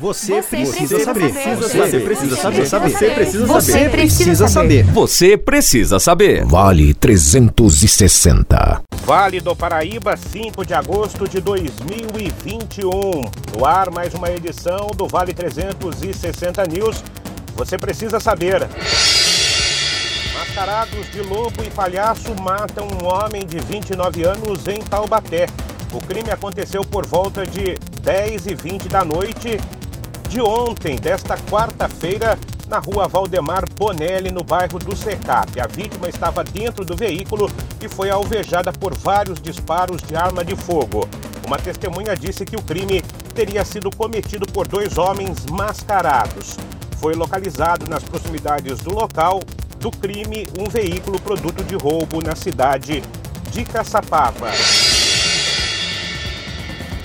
Você, precisa, saber. Você precisa saber. Você precisa saber. Você precisa saber. Você precisa saber. Vale 360. Vale do Paraíba, 5 de agosto de 2021. No ar, mais uma edição do Vale 360 News. Você precisa saber. Mascarados de lobo e palhaço matam um homem de 29 anos em Taubaté. O crime aconteceu por volta de 10 e 20 da noite de ontem, desta quarta-feira, na rua Valdemar Bonelli, no bairro do Secap. A vítima estava dentro do veículo e foi alvejada por vários disparos de arma de fogo. Uma testemunha disse que o crime teria sido cometido por dois homens mascarados. Foi localizado nas proximidades do local do crime um veículo produto de roubo na cidade de Caçapava.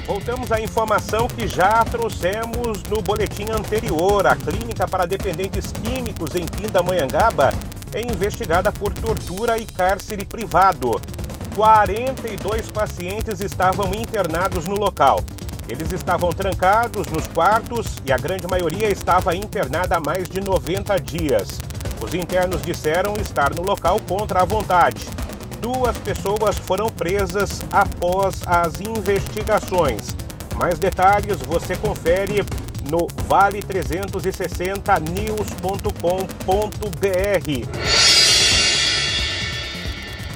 Voltamos à informação que já trouxemos no boletim anterior. A clínica para dependentes químicos em Pindamonhangaba é investigada por tortura e cárcere privado. 42 pacientes estavam internados no local. Eles estavam trancados nos quartos e a grande maioria estava internada há mais de 90 dias. Os internos disseram estar no local contra a vontade. Duas pessoas foram presas após as investigações. Mais detalhes você confere no vale360news.com.br.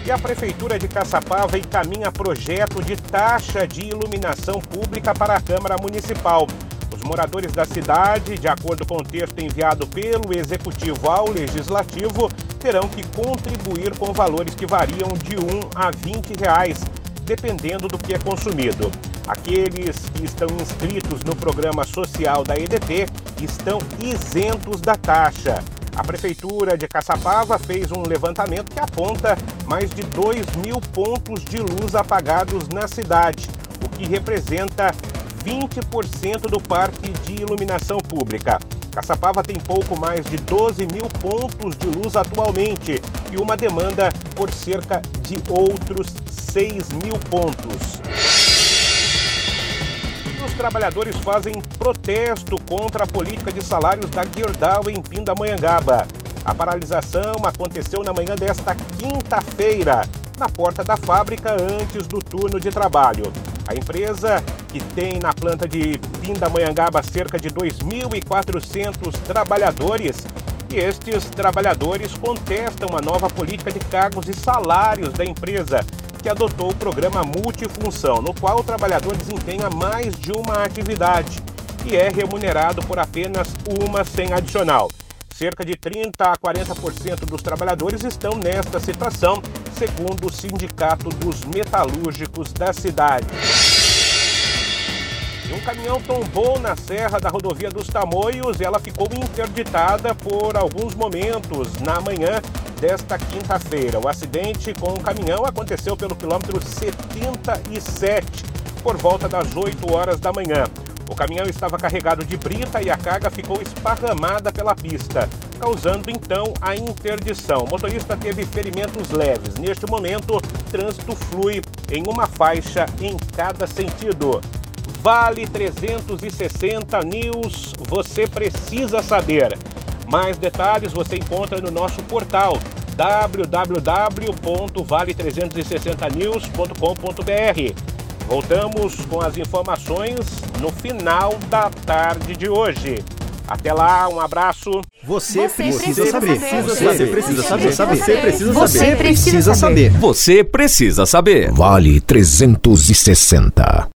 E a Prefeitura de Caçapava encaminha projeto de taxa de iluminação pública para a Câmara Municipal. Os moradores da cidade, de acordo com o texto enviado pelo Executivo ao Legislativo, terão que contribuir com valores que variam de 1 a 20 reais, dependendo do que é consumido. Aqueles que estão inscritos no programa social da EDT estão isentos da taxa. A Prefeitura de Caçapava fez um levantamento que aponta mais de 2 mil pontos de luz apagados na cidade, o que representa 20% do parque de iluminação pública. Caçapava tem pouco mais de 12 mil pontos de luz atualmente e uma demanda por cerca de outros 6 mil pontos. Os trabalhadores fazem protesto contra a política de salários da Gerdau em Pindamonhangaba. A paralisação aconteceu na manhã desta quinta-feira, na porta da fábrica antes do turno de trabalho. A empresa, que tem na planta de Pindamonhangaba cerca de 2.400 trabalhadores, e estes trabalhadores contestam a nova política de cargos e salários da empresa, que adotou o programa multifunção, no qual o trabalhador desempenha mais de uma atividade e é remunerado por apenas uma sem adicional. Cerca de 30 a 40% dos trabalhadores estão nesta situação, segundo o Sindicato dos Metalúrgicos da cidade. Um caminhão tombou na serra da rodovia dos Tamoios e ela ficou interditada por alguns momentos na manhã desta quinta-feira. O acidente com o caminhão aconteceu pelo quilômetro 77, por volta das 8 horas da manhã. O caminhão estava carregado de brita e a carga ficou esparramada pela pista, causando então a interdição. O motorista teve ferimentos leves. Neste momento, o trânsito flui em uma faixa em cada sentido. Vale 360 News, você precisa saber. Mais detalhes você encontra no nosso portal www.vale360news.com.br. Voltamos com as informações no final da tarde de hoje. Até lá, um abraço. Você, Você precisa, precisa saber. saber. Você precisa saber. saber. Você precisa Você saber. precisa saber. saber. Você precisa saber. Vale 360.